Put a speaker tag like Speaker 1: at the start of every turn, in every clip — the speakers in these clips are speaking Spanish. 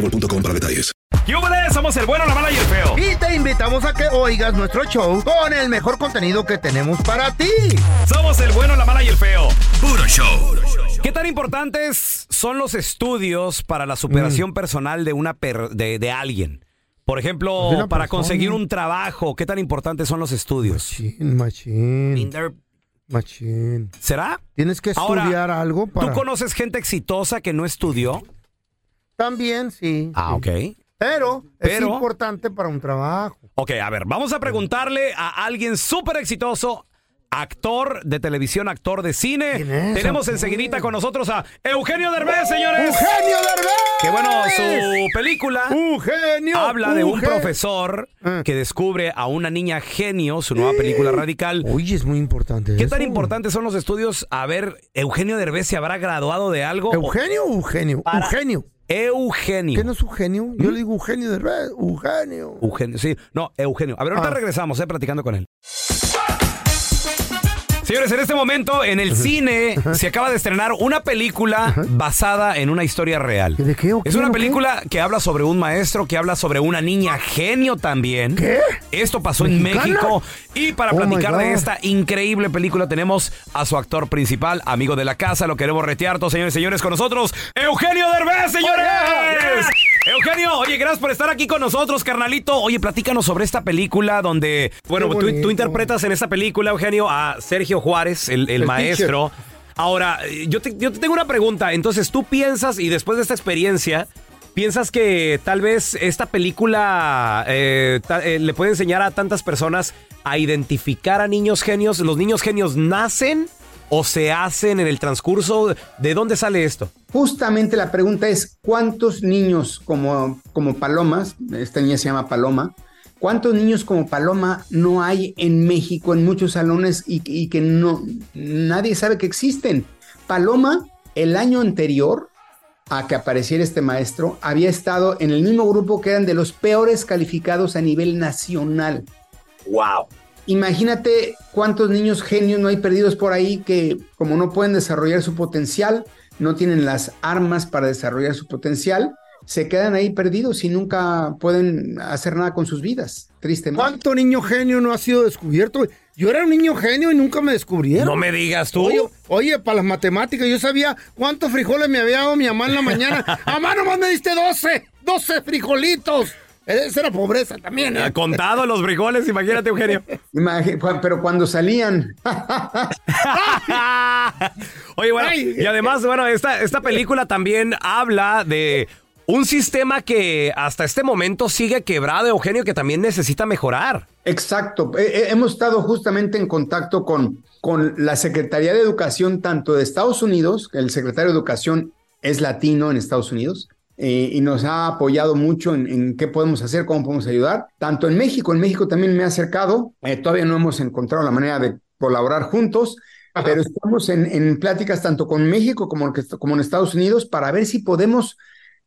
Speaker 1: boostmobile.com para detalles.
Speaker 2: ¡Yúbales! Somos el bueno, la mala y el feo.
Speaker 3: Y te invitamos a que oigas nuestro show con el mejor contenido que tenemos para ti.
Speaker 2: Somos el bueno, la mala y el feo.
Speaker 1: Puro show.
Speaker 2: ¿Qué tan importantes son los estudios para la superación personal de una per- de, de alguien? Por ejemplo,
Speaker 3: De una
Speaker 2: para
Speaker 3: persona.
Speaker 2: conseguir un trabajo, ¿qué tan importantes son los estudios?
Speaker 3: Machín, machín, machín.
Speaker 2: ¿Será?
Speaker 3: Tienes que
Speaker 2: Ahora,
Speaker 3: estudiar algo para...
Speaker 2: ¿Tú conoces gente exitosa que no estudió?
Speaker 3: También, sí.
Speaker 2: Ah, ok.
Speaker 3: Pero, es importante para un trabajo.
Speaker 2: Ok, a ver, vamos a preguntarle a alguien súper exitoso, actor de televisión, actor de cine.
Speaker 3: ¿Quién es,
Speaker 2: Tenemos enseguidita con nosotros a Eugenio Derbez, señores.
Speaker 3: ¡Eugenio Derbez!
Speaker 2: Que bueno, su película
Speaker 3: ¡Eugenio!
Speaker 2: habla de un
Speaker 3: Eugenio.
Speaker 2: profesor
Speaker 3: Ah.
Speaker 2: que descubre a una niña genio, su nueva película radical.
Speaker 3: Oye, es muy importante
Speaker 2: ¿Qué
Speaker 3: eso.
Speaker 2: tan importantes son los estudios? A ver, Eugenio Derbez se habrá graduado de algo.
Speaker 3: ¿Eugenio o Eugenio?
Speaker 2: Para-
Speaker 3: Eugenio.
Speaker 2: Eugenio.
Speaker 3: ¿Qué no es Eugenio? Yo le digo Eugenio Derbez. Eugenio.
Speaker 2: Eugenio, sí. No, Eugenio. A ver, ahorita
Speaker 3: Ah.
Speaker 2: regresamos, eh, platicando con él. Señores, en este momento en el cine se acaba de estrenar una película basada en una historia real.
Speaker 3: ¿De qué o
Speaker 2: Es una
Speaker 3: o qué?
Speaker 2: película que habla sobre un maestro, que habla sobre una niña genio también.
Speaker 3: ¿Qué?
Speaker 2: Esto pasó en
Speaker 3: ¿Mexicana?
Speaker 2: México. Y para
Speaker 3: Oh, my
Speaker 2: platicar de
Speaker 3: God.
Speaker 2: esta increíble película tenemos a su actor principal, amigo de la casa, lo queremos retear todos, señores y señores, con nosotros, Eugenio Derbez, señores. Eugenio, oye, gracias por estar aquí con nosotros, carnalito. Oye, platícanos sobre esta película donde, bueno,
Speaker 3: Qué
Speaker 2: tú, tú
Speaker 3: bonito.
Speaker 2: interpretas en esta película, Eugenio, a Sergio Juárez, el, el
Speaker 3: El
Speaker 2: maestro. Ahora, yo te, yo te tengo una pregunta. Entonces, tú piensas, y después de esta experiencia, ¿piensas que tal vez esta película eh, ta- eh, le puede enseñar a tantas personas a identificar a niños genios? ¿Los niños genios nacen o se hacen en el transcurso? ¿De dónde sale esto?
Speaker 4: Justamente la pregunta es, ¿cuántos niños como, como Palomas, esta niña se llama Paloma, cuántos niños como Paloma no hay en México en muchos salones y, y que no, nadie sabe que existen? Paloma, el año anterior a que apareciera este maestro, había estado en el mismo grupo que eran de los peores calificados a nivel nacional.
Speaker 2: ¡Wow!
Speaker 4: Imagínate cuántos niños genios no hay perdidos por ahí que como no pueden desarrollar su potencial, no tienen las armas para desarrollar su potencial, se quedan ahí perdidos y nunca pueden hacer nada con sus vidas, tristemente.
Speaker 3: ¿Cuánto niño genio no ha sido descubierto? Yo era un niño genio y nunca me descubrieron.
Speaker 2: No me digas tú.
Speaker 3: Oye, oye, para las matemáticas, yo sabía cuántos frijoles me había dado mi mamá en la mañana. Mamá, nomás me diste 12, 12 frijolitos. Esa era pobreza también, ¿eh?
Speaker 2: Contado los frijoles, imagínate, Eugenio.
Speaker 4: Pero cuando salían,
Speaker 2: Oye, bueno,
Speaker 3: Ay.
Speaker 2: y además, bueno, esta, esta película también habla de un sistema que hasta este momento sigue quebrado, Eugenio, que también necesita mejorar.
Speaker 4: Exacto. Eh, eh, hemos estado justamente en contacto con, con la Secretaría de Educación, tanto de Estados Unidos, el secretario de Educación es latino en Estados Unidos, eh, y nos ha apoyado mucho en, en qué podemos hacer, cómo podemos ayudar. Tanto en México, en México también me ha acercado, eh, todavía no hemos encontrado la manera de colaborar juntos, pero estamos en, en pláticas tanto con México como, que- como en Estados Unidos para ver si podemos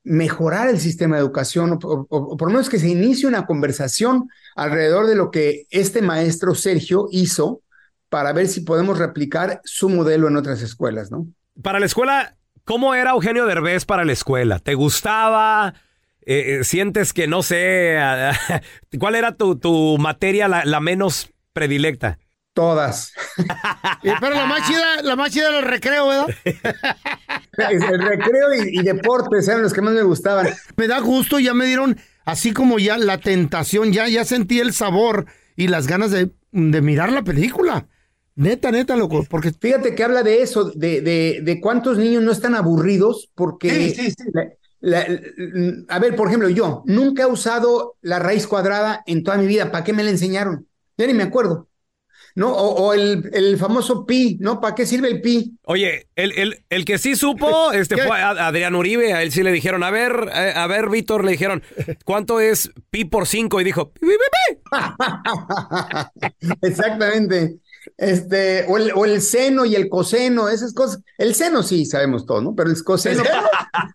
Speaker 4: mejorar el sistema de educación, o, por lo menos que se inicie una conversación alrededor de lo que este maestro Sergio hizo para ver si podemos replicar su modelo en otras escuelas, ¿no?
Speaker 5: Para la escuela, ¿cómo era Eugenio Derbez para la escuela? ¿Te gustaba? Eh, eh, ¿Sientes que no sé? ¿Cuál era tu, tu materia la menos predilecta?
Speaker 4: Todas.
Speaker 3: Pero la más chida, la más chida era el recreo, ¿verdad?
Speaker 4: El recreo y, y deportes eran los que más me gustaban.
Speaker 3: Me da gusto, ya me dieron así como ya la tentación, ya, ya sentí el sabor y las ganas de, de mirar la película. Neta, neta, loco, porque
Speaker 4: Fíjate que habla de eso, de, de, de cuántos niños no están aburridos porque...
Speaker 3: Sí, sí, sí.
Speaker 4: la- la- a ver, por ejemplo, yo nunca he usado la raíz cuadrada en toda mi vida. ¿Para qué me la enseñaron? Ya ni me acuerdo. ¿No? O, o el, el famoso pi, ¿no? ¿Para qué sirve el pi?
Speaker 5: Oye, el, el, el que sí supo este fue a- Adrián Uribe. A él sí le dijeron, a ver, eh, a ver, Víctor, le dijeron, ¿cuánto es pi por 5? Y dijo, pi, pi, pi, pi.
Speaker 4: Exactamente. Este, o el, o el seno y el coseno, esas cosas. El seno sí sabemos todo, ¿no? Pero el coseno.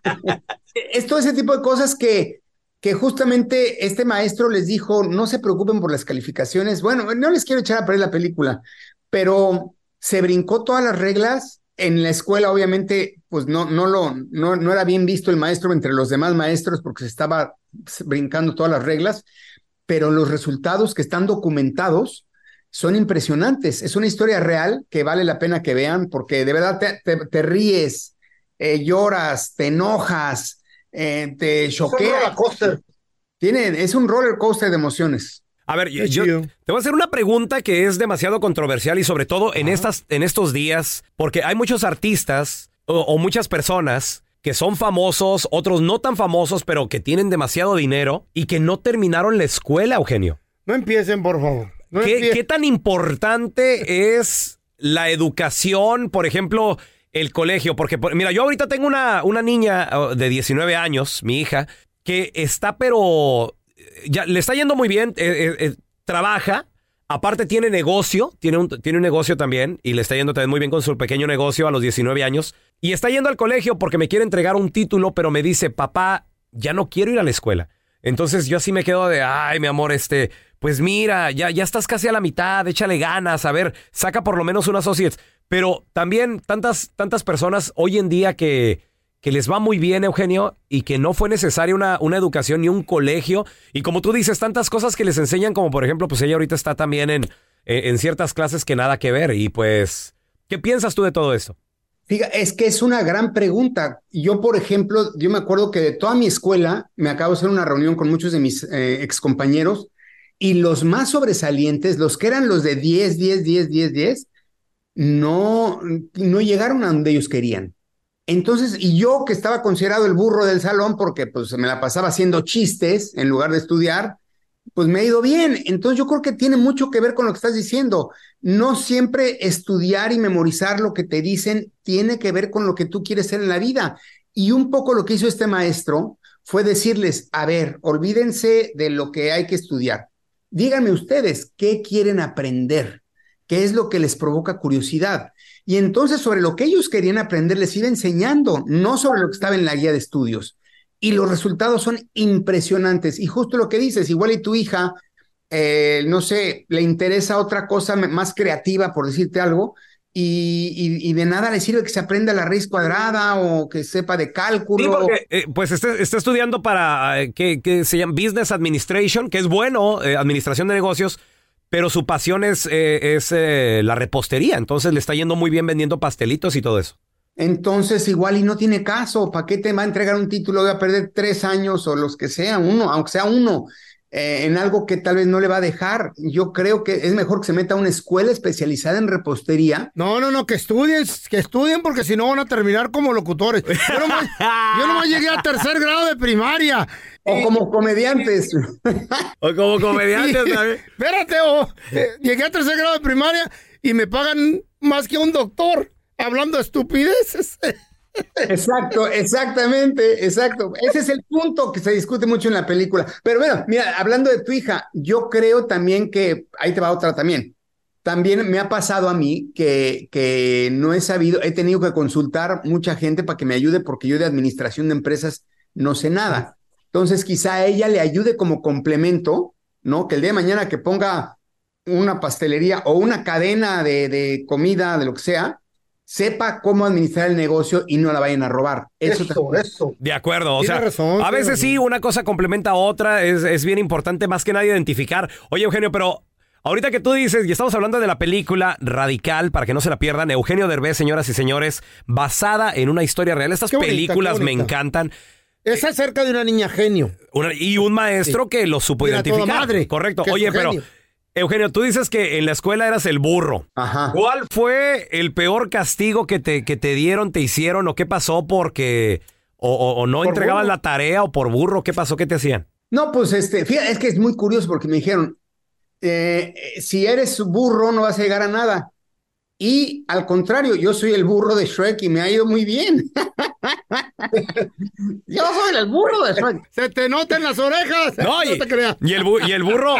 Speaker 4: es todo ese tipo de cosas que, que justamente este maestro les dijo, no se preocupen por las calificaciones. Bueno, no les quiero echar a perder la película, pero se brincó todas las reglas. En la escuela, obviamente, pues no, no, lo, no, no era bien visto el maestro entre los demás maestros porque se estaba brincando todas las reglas, pero los resultados que están documentados son impresionantes. Es una historia real que vale la pena que vean porque de verdad te, te- ríes, eh, lloras, te enojas, eh, te choquea. Tiene, es un roller coaster de emociones.
Speaker 5: A ver, yo, te voy a hacer una pregunta que es demasiado controversial y sobre todo en, estas, en estos días, porque hay muchos artistas o, o muchas personas que son famosos, otros no tan famosos, pero que tienen demasiado dinero y que no terminaron la escuela, Eugenio.
Speaker 3: no empiecen, por favor. No
Speaker 5: ¿Qué,
Speaker 3: empie-
Speaker 5: qué tan importante es la educación, por ejemplo, el colegio? Porque, por- mira, yo ahorita tengo una, una niña oh, de 19 años, mi hija, que está, pero eh, ya le está yendo muy bien, eh, eh, trabaja. Aparte tiene negocio, tiene un, tiene un negocio también y le está yendo también muy bien con su pequeño negocio a los 19 años. Y está yendo al colegio porque me quiere entregar un título, pero me dice, papá, ya no quiero ir a la escuela. Entonces yo así me quedo de, ay, mi amor, este, pues mira, ya, ya estás casi a la mitad, échale ganas, a ver, saca por lo menos una associates. Pero también tantas, tantas personas hoy en día que, que les va muy bien, Eugenio, y que no fue necesaria una, una educación ni un colegio. Y como tú dices, tantas cosas que les enseñan, como por ejemplo, pues ella ahorita está también en, en, ciertas clases que nada que ver. Y pues, ¿qué piensas tú de todo esto?
Speaker 4: Fíjate, es que es una gran pregunta. Yo, por ejemplo, yo me acuerdo que de toda mi escuela, me acabo de hacer una reunión con muchos de mis eh, excompañeros y los más sobresalientes, los que eran los de 10, 10, 10, 10, 10, no, no llegaron a donde ellos querían. Entonces, y yo que estaba considerado el burro del salón porque pues me la pasaba haciendo chistes en lugar de estudiar, pues me ha ido bien. Entonces yo creo que tiene mucho que ver con lo que estás diciendo. No siempre estudiar y memorizar lo que te dicen tiene que ver con lo que tú quieres ser en la vida. Y un poco lo que hizo este maestro fue decirles, a ver, olvídense de lo que hay que estudiar. Díganme ustedes, ¿qué quieren aprender? ¿Qué es lo que les provoca curiosidad? Y entonces sobre lo que ellos querían aprender les iba enseñando, no sobre lo que estaba en la guía de estudios. Y los resultados son impresionantes. Y justo lo que dices, igual y tu hija, eh, no sé, le interesa otra cosa más creativa, por decirte algo, y, y- y de nada le sirve que se aprenda la raíz cuadrada o que sepa de cálculo.
Speaker 5: Sí, porque, eh, pues está, está estudiando para, eh, que, que se llama Business Administration, que es bueno, eh, administración de negocios, pero su pasión es, es la repostería, entonces le está yendo muy bien vendiendo pastelitos y todo eso.
Speaker 4: Entonces, igual y no tiene caso. ¿Para qué te va a entregar un título? Voy a perder tres años o los que sea, uno, aunque sea uno, eh, en algo que tal vez no le va a dejar. Yo creo que es mejor que se meta a una escuela especializada en repostería.
Speaker 3: No, no, no, que estudien, que estudien porque si no van a terminar como locutores. Yo nomás, yo nomás llegué a tercer grado de primaria.
Speaker 4: O como comediantes.
Speaker 5: O como comediante
Speaker 3: Y-
Speaker 5: también.
Speaker 3: Espérate, o, eh, llegué a tercer grado de primaria y me pagan más que un doctor hablando de estupideces.
Speaker 4: Exacto, exactamente, exacto. Ese es el punto que se discute mucho en la película. Pero bueno, mira, hablando de tu hija, yo creo también que, ahí te va otra también. También me ha pasado a mí que, que no he sabido, he tenido que consultar mucha gente para que me ayude porque yo de administración de empresas no sé nada. Entonces quizá ella le ayude como complemento, ¿no? Que el día de mañana que ponga una pastelería o una cadena de, de comida, de lo que sea, sepa cómo administrar el negocio y no la vayan a robar. Eso,
Speaker 3: Eso, eso.
Speaker 5: De acuerdo, o
Speaker 3: Tiene
Speaker 5: sea,
Speaker 3: razón,
Speaker 5: a
Speaker 3: tiene
Speaker 5: veces sí, una cosa complementa a otra, es, es bien importante más que nada identificar. Oye, Eugenio, pero ahorita que tú dices, y estamos hablando de la película Radical, para que no se la pierdan, Eugenio Derbez, señoras y señores, basada en una historia real. Estas
Speaker 3: bonita,
Speaker 5: películas me encantan.
Speaker 3: Es acerca de una niña genio.
Speaker 5: Una- y un maestro que lo supo
Speaker 3: Mira, toda
Speaker 5: identificar.
Speaker 3: madre,
Speaker 5: Correcto. Oye, pero,
Speaker 3: genio.
Speaker 5: Eugenio, tú dices que en la escuela eras el burro.
Speaker 4: Ajá.
Speaker 5: ¿Cuál fue el peor castigo que te, que te dieron, te hicieron o qué pasó porque o, o- o no
Speaker 3: Por
Speaker 5: entregabas
Speaker 3: burro.
Speaker 5: la tarea o por burro? ¿Qué pasó? ¿Qué te hacían?
Speaker 4: No, pues este, fíjate, es que es muy curioso porque me dijeron, eh, eh, si eres burro no vas a llegar a nada. Y al contrario, yo soy el burro de Shrek y me ha ido muy bien. yo soy el burro de Shrek.
Speaker 3: Se te notan las orejas.
Speaker 5: No, y,
Speaker 3: te creas.
Speaker 5: y el, y el burro,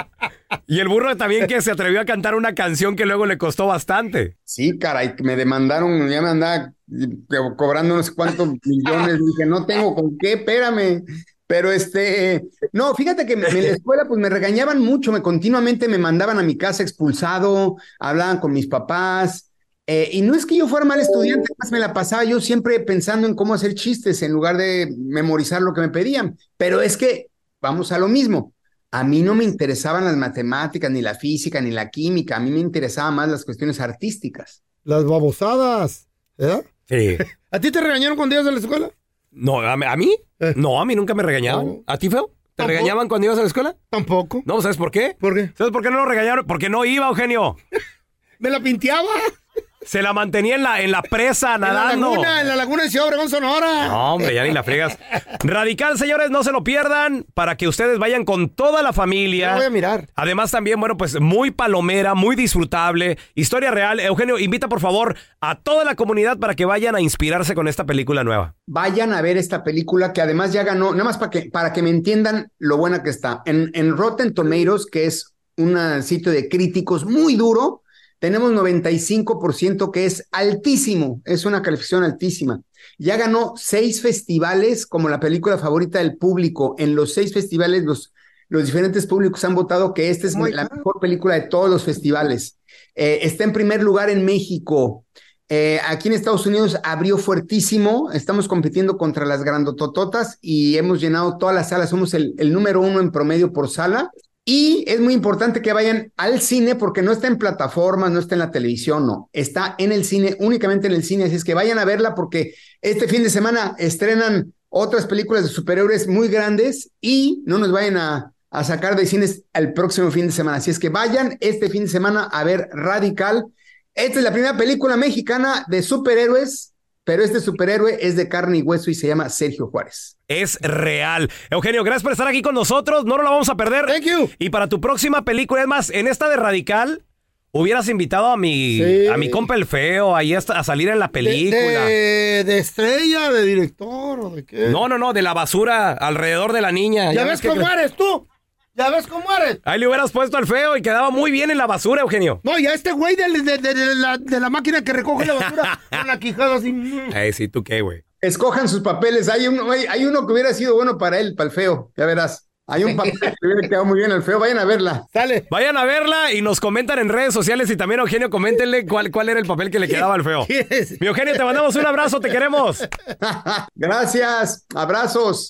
Speaker 5: y el burro también que se atrevió a cantar una canción que luego le costó bastante.
Speaker 4: Sí, caray, me demandaron, ya me andaba eh, cobrando no sé cuántos millones. Dije, no tengo con qué, espérame. Pero este, no, fíjate que me- en la escuela pues me regañaban mucho, me continuamente me mandaban a mi casa expulsado, hablaban con mis papás. eh, y no es que yo fuera mal estudiante, más me la pasaba yo siempre pensando en cómo hacer chistes en lugar de memorizar lo que me pedían. Pero es que, vamos a lo mismo, a mí no me interesaban las matemáticas, ni la física, ni la química, a mí me interesaban más las cuestiones artísticas.
Speaker 3: Las babosadas. ¿eh?
Speaker 5: Sí.
Speaker 3: ¿A ti te regañaron cuando ibas a la escuela?
Speaker 5: No, ¿a, a mí?
Speaker 3: Eh.
Speaker 5: No, a mí nunca me regañaban.
Speaker 3: No.
Speaker 5: ¿A ti, Feo? ¿Te
Speaker 3: Tampoco.
Speaker 5: regañaban cuando ibas a la escuela?
Speaker 3: Tampoco.
Speaker 5: No, ¿sabes por qué?
Speaker 3: ¿Por qué?
Speaker 5: ¿Sabes por qué no lo regañaron? Porque no iba, Eugenio.
Speaker 3: Me la pinteaba.
Speaker 5: Se la mantenía en la, en la presa
Speaker 3: En la
Speaker 5: nadando.
Speaker 3: laguna, en la laguna de Ciudad Obregón, Sonora.
Speaker 5: No, hombre, ya ni la fregas. Radical, señores, no se lo pierdan para que ustedes vayan con toda la familia.
Speaker 3: la voy a mirar.
Speaker 5: Además también, bueno, pues muy palomera, muy disfrutable, historia real. Eugenio, invita por favor a toda la comunidad para que vayan a inspirarse con esta película nueva.
Speaker 4: Vayan a ver esta película que además ya ganó, nada más para que, para que me entiendan lo buena que está. En, en Rotten Tomatoes, que es un sitio de críticos muy duro, tenemos 95% que es altísimo, es una calificación altísima. Ya ganó seis festivales como la película favorita del público. En los seis festivales, los, los diferentes públicos han votado que esta es la mejor película de todos los festivales. Eh, está en primer lugar en México. Eh, aquí en Estados Unidos abrió fuertísimo. Estamos compitiendo contra las grandotototas y hemos llenado todas las salas. Somos el, el número uno en promedio por sala. Y es muy importante que vayan al cine porque no está en plataformas, no está en la televisión, no. Está en el cine, únicamente en el cine. Así es que vayan a verla porque este fin de semana estrenan otras películas de superhéroes muy grandes y no nos vayan a, a sacar de cines el próximo fin de semana. Así es que vayan este fin de semana a ver Radical. Esta es la primera película mexicana de superhéroes, pero este superhéroe es de carne y hueso y se llama Sergio Juárez.
Speaker 5: Es real. Eugenio, gracias por estar aquí con nosotros. No nos la vamos a perder.
Speaker 3: Thank you.
Speaker 5: Y para tu próxima película, es más, en esta de Radical, hubieras invitado a mi,
Speaker 3: Sí.
Speaker 5: a mi compa el feo ahí a salir en la película.
Speaker 3: de- de estrella, de director o de qué.
Speaker 5: No, no, no, de la basura alrededor de la niña.
Speaker 3: ¿Ya, ves
Speaker 5: que-
Speaker 3: cómo eres tú? ¿Ya ves cómo eres?
Speaker 5: Ahí le hubieras puesto al feo y quedaba muy bien en la basura, Eugenio.
Speaker 3: No, ya este güey de, de- de- de la, de la máquina que recoge la basura con la quijada así.
Speaker 5: Eh, sí, tú qué, güey.
Speaker 4: Escojan sus papeles. Hay uno, hay, hay uno que hubiera sido bueno para él, para el feo. Ya verás. Hay un papel que le hubiera quedado muy bien al feo. Vayan a verla.
Speaker 3: Sale.
Speaker 5: Vayan a verla y nos comentan en redes sociales y también, Eugenio, coméntenle cuál, cuál era el papel que le quedaba al feo. Mi Eugenio, te mandamos un abrazo, te queremos.
Speaker 4: Gracias. Abrazos.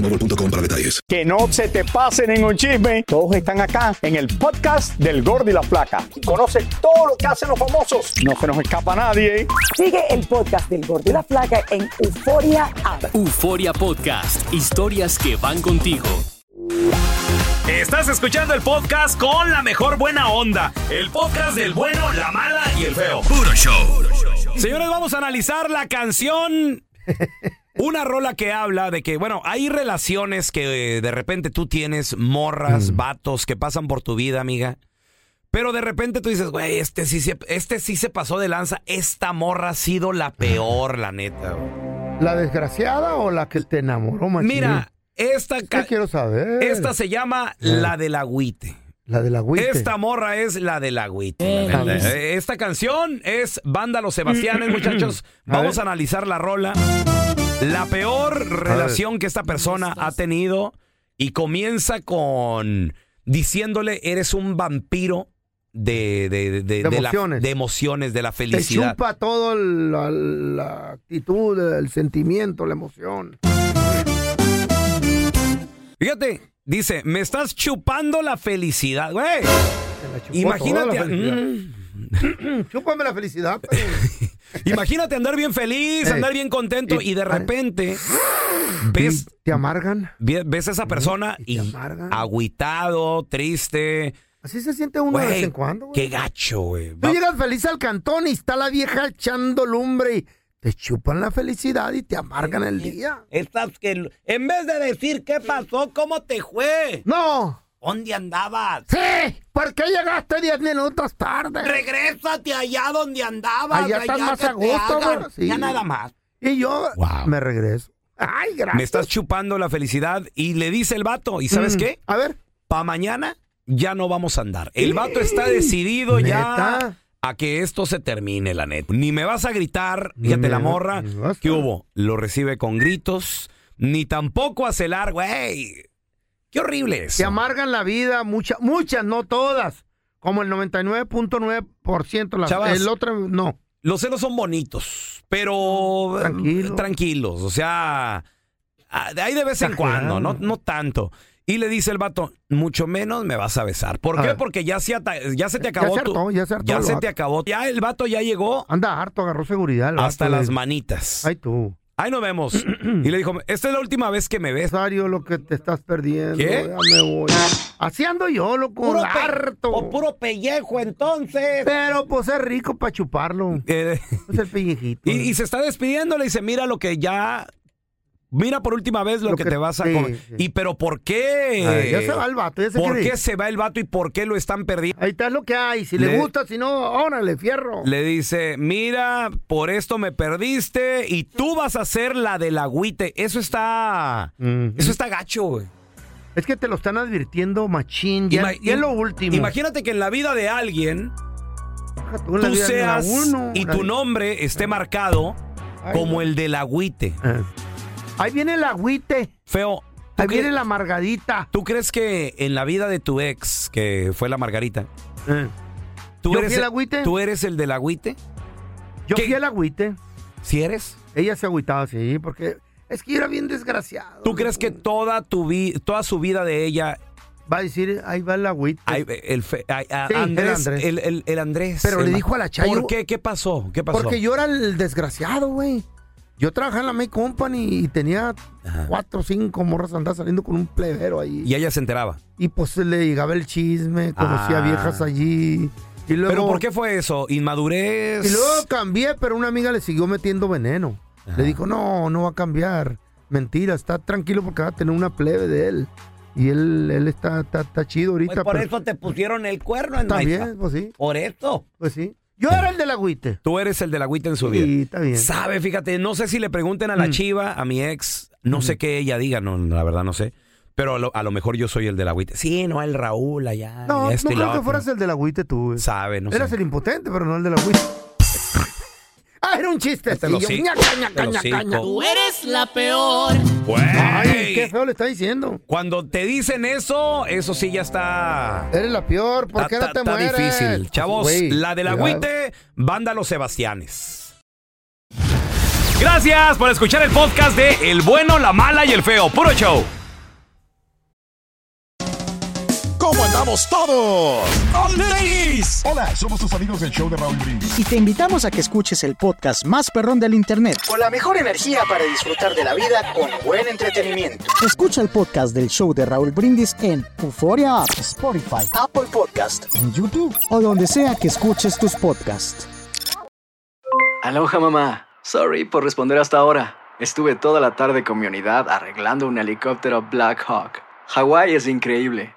Speaker 1: boostmobile.com para detalles.
Speaker 6: Que no se te pase ningún chisme. Todos están acá en el podcast del Gordi y la Flaca. Y conoce todo lo que hacen los famosos. No se nos escapa nadie.
Speaker 7: Sigue el podcast del Gordi y la Flaca en Euforia App.
Speaker 8: Euforia Podcast. Historias que van contigo.
Speaker 2: Estás escuchando el podcast con la mejor buena onda. El podcast del bueno, la mala y el feo. Puro show. Señores, vamos a analizar la canción. Una rola que habla de que, bueno, hay relaciones que eh, de repente tú tienes, morras, vatos que pasan por tu vida, amiga. Pero de repente tú dices, güey, este sí, se- este sí se pasó de lanza. Esta morra ha sido la peor, la neta. güey.
Speaker 3: ¿La desgraciada o la que te enamoró, machín?
Speaker 2: Mira, esta,
Speaker 3: ¿Qué quiero saber?
Speaker 2: esta se llama la del agüite.
Speaker 3: La del agüite.
Speaker 2: Esta morra es la del agüite. La. Eh, Esta canción es Banda Los Sebastianes, muchachos. Vamos a analizar la rola. La peor relación que esta persona ha tenido y comienza con diciéndole eres un vampiro de, de, de- de- de la-
Speaker 3: emociones.
Speaker 2: de emociones, de la
Speaker 3: Te
Speaker 2: felicidad.
Speaker 3: chupa todo el- la, la actitud, el sentimiento, la emoción.
Speaker 2: Fíjate, dice, me estás chupando la felicidad, güey. Imagínate,
Speaker 3: la felicidad.
Speaker 2: mm,
Speaker 3: Chúpame la felicidad. pues.
Speaker 2: imagínate andar bien feliz, andar bien contento y de repente ves
Speaker 3: ¿Te amargan?
Speaker 2: Ve- ves a esa persona y, agüitado, triste.
Speaker 3: Así se siente uno de vez en cuando. güey.
Speaker 2: Qué gacho, güey.
Speaker 3: Tú llegas feliz al cantón y está la vieja echando lumbre y te chupan la felicidad y te amargan el día.
Speaker 2: Estás que en vez de decir qué pasó, cómo te fue.
Speaker 3: No.
Speaker 2: ¿Dónde andabas?
Speaker 3: Sí, ¿por qué llegaste 10 minutos tarde?
Speaker 2: Regrésate allá donde andabas.
Speaker 3: Allá estás más
Speaker 2: que
Speaker 3: a
Speaker 2: te
Speaker 3: gusto,
Speaker 2: hagan.
Speaker 3: güey. Sí.
Speaker 2: Ya nada más.
Speaker 3: Y yo
Speaker 2: Wow.
Speaker 3: me regreso. Ay, gracias.
Speaker 2: Me estás chupando la felicidad y le dice el vato, ¿y sabes
Speaker 3: Mm,
Speaker 2: qué?
Speaker 3: A ver.
Speaker 2: Pa' mañana ya no vamos a andar. El vato está decidido ya. A que esto se termine, la neta. Ni me vas a gritar, fíjate la morra. ¿Qué hubo? Lo recibe con gritos, ni tampoco a celar, güey. Qué horrible es.
Speaker 3: Te amargan la vida, muchas, muchas, no todas. Como el 99.9%. las-
Speaker 2: Chavas.
Speaker 3: El otro, no.
Speaker 2: Los celos son bonitos, pero
Speaker 3: Tranquilo.
Speaker 2: tranquilos. O sea, ah, de ahí de vez en
Speaker 3: Exagerando.
Speaker 2: cuando, no, no tanto. Y le dice el vato, mucho menos me vas a besar. ¿Por
Speaker 3: A
Speaker 2: qué?
Speaker 3: ver.
Speaker 2: Porque ya se, ya te
Speaker 3: Ya
Speaker 2: acabó
Speaker 3: se
Speaker 2: tu-
Speaker 3: hartó, ya se hartó
Speaker 2: ya se te acabó. Ya el vato ya llegó
Speaker 3: Anda harto, agarró seguridad.
Speaker 2: hasta las manitas.
Speaker 3: Ay, tú.
Speaker 2: Ahí nos vemos. y le dijo, esta es la última vez que me ves.
Speaker 3: Lo que te estás perdiendo.
Speaker 2: ¿Qué?
Speaker 3: Ya me voy. Así ando yo, loco,
Speaker 2: Puro
Speaker 3: harto.
Speaker 2: o puro pellejo, entonces.
Speaker 3: Pero pues es rico para chuparlo.
Speaker 2: Eh,
Speaker 3: Es el pellejito.
Speaker 2: y, y se está despidiendo, le dice, mira lo que ya... Mira por última vez lo,
Speaker 3: Lo
Speaker 2: que,
Speaker 3: que-
Speaker 2: te vas a
Speaker 3: sí,
Speaker 2: comer.
Speaker 3: sí.
Speaker 2: Y pero ¿por qué?
Speaker 3: Ay, ya se va el vato, ya se
Speaker 2: ¿Por qué
Speaker 3: ir.
Speaker 2: se va el vato y por qué lo están perdiendo?
Speaker 3: Ahí está lo que hay. Si le,
Speaker 2: Le-
Speaker 3: gusta, si no, órale, fierro.
Speaker 2: Le dice, mira, por esto me perdiste y tú vas a ser la del agüite. Eso está... Eso está gacho, güey.
Speaker 3: Es que te lo están advirtiendo, machín. Ya,
Speaker 2: Ima-
Speaker 3: ya es lo último.
Speaker 2: Imagínate que en la vida de alguien
Speaker 3: tú la
Speaker 2: tú seas
Speaker 3: uno,
Speaker 2: y tu nombre esté marcado
Speaker 3: Ay,
Speaker 2: como
Speaker 3: no.
Speaker 2: el del agüite.
Speaker 3: Ah. Ahí viene el agüite.
Speaker 2: Feo.
Speaker 3: Ahí viene la margadita.
Speaker 2: ¿Tú crees que en la vida de tu ex, que fue la Margarita, tú,
Speaker 3: ¿Yo
Speaker 2: eres,
Speaker 3: fui el agüite?
Speaker 2: ¿tú eres el del agüite?
Speaker 3: Yo
Speaker 2: ¿Qué?
Speaker 3: fui el agüite.
Speaker 2: ¿Sí eres?
Speaker 3: Ella se agüitaba, sí, porque es que era bien desgraciado.
Speaker 2: ¿Tú crees que toda tu vi- toda su vida de ella
Speaker 3: Va a decir, ahí va el agüite.
Speaker 2: Ay, el, fe- ay, a-
Speaker 3: Sí, el
Speaker 2: Andrés. El, Andrés.
Speaker 3: Pero le dijo a la Chayo-
Speaker 2: ¿Por qué? ¿Qué pasó? ¿Qué pasó?
Speaker 3: Porque yo era el desgraciado, güey. Yo trabajaba en la May Company y tenía cuatro o cinco morras andaba saliendo con un plebero ahí.
Speaker 2: Y ella se enteraba.
Speaker 3: Y pues le llegaba el chisme, conocía
Speaker 2: Ah.
Speaker 3: viejas allí. Y luego,
Speaker 2: ¿Pero por qué fue eso? ¿Inmadurez?
Speaker 3: Y luego cambié, pero una amiga le siguió metiendo veneno. Le dijo, no, no va a cambiar. Mentira, está tranquilo porque va a tener una plebe de él. Y él, él está, está, está chido ahorita.
Speaker 2: Pues por
Speaker 3: pero-
Speaker 2: eso te pusieron el cuerno en
Speaker 3: También, pues sí.
Speaker 2: Por eso.
Speaker 3: Pues sí. Yo era el del agüite.
Speaker 2: Tú eres el del agüite en su vida.
Speaker 3: Sí, está bien.
Speaker 2: Sabe, fíjate, no sé si le pregunten a la
Speaker 3: Mm.
Speaker 2: chiva, a mi ex, no sé qué ella diga, no, la verdad no sé. Pero a lo, a lo mejor yo soy el del agüite. Sí, no, el Raúl allá.
Speaker 3: No,
Speaker 2: este
Speaker 3: no creo que fueras el del agüite tú. güey.
Speaker 2: Sabe, no
Speaker 3: Eras
Speaker 2: sé.
Speaker 3: el impotente, pero no el del agüite. Un chiste.
Speaker 2: Este
Speaker 3: yo- ñaca, ñaca, ñaca.
Speaker 2: Tú
Speaker 9: eres la peor.
Speaker 2: Güey.
Speaker 3: Ay, qué feo le está diciendo.
Speaker 2: Cuando te dicen eso, eso sí ya está.
Speaker 3: Eres la peor, ¿por qué
Speaker 2: Está-
Speaker 3: no te
Speaker 2: está
Speaker 3: mueres?
Speaker 2: difícil. Chavos,
Speaker 3: Güey,
Speaker 2: la del agüite, banda Los Sebastianes. Gracias por escuchar el podcast de El Bueno, la Mala y el Feo. Puro show.
Speaker 10: ¿Cómo andamos todos?
Speaker 11: Hola, somos tus amigos del show de Raúl Brindis.
Speaker 12: Y te invitamos a que escuches el podcast más perrón del internet. Con la mejor energía para disfrutar de la vida con buen entretenimiento. Escucha el podcast del show de Raúl Brindis en Euforia App, Spotify, Apple Podcast, en YouTube o donde sea que escuches tus podcasts.
Speaker 13: Aloha mamá. Sorry por responder hasta ahora. Estuve toda la tarde con mi unidad arreglando un helicóptero Black Hawk. Hawái es increíble.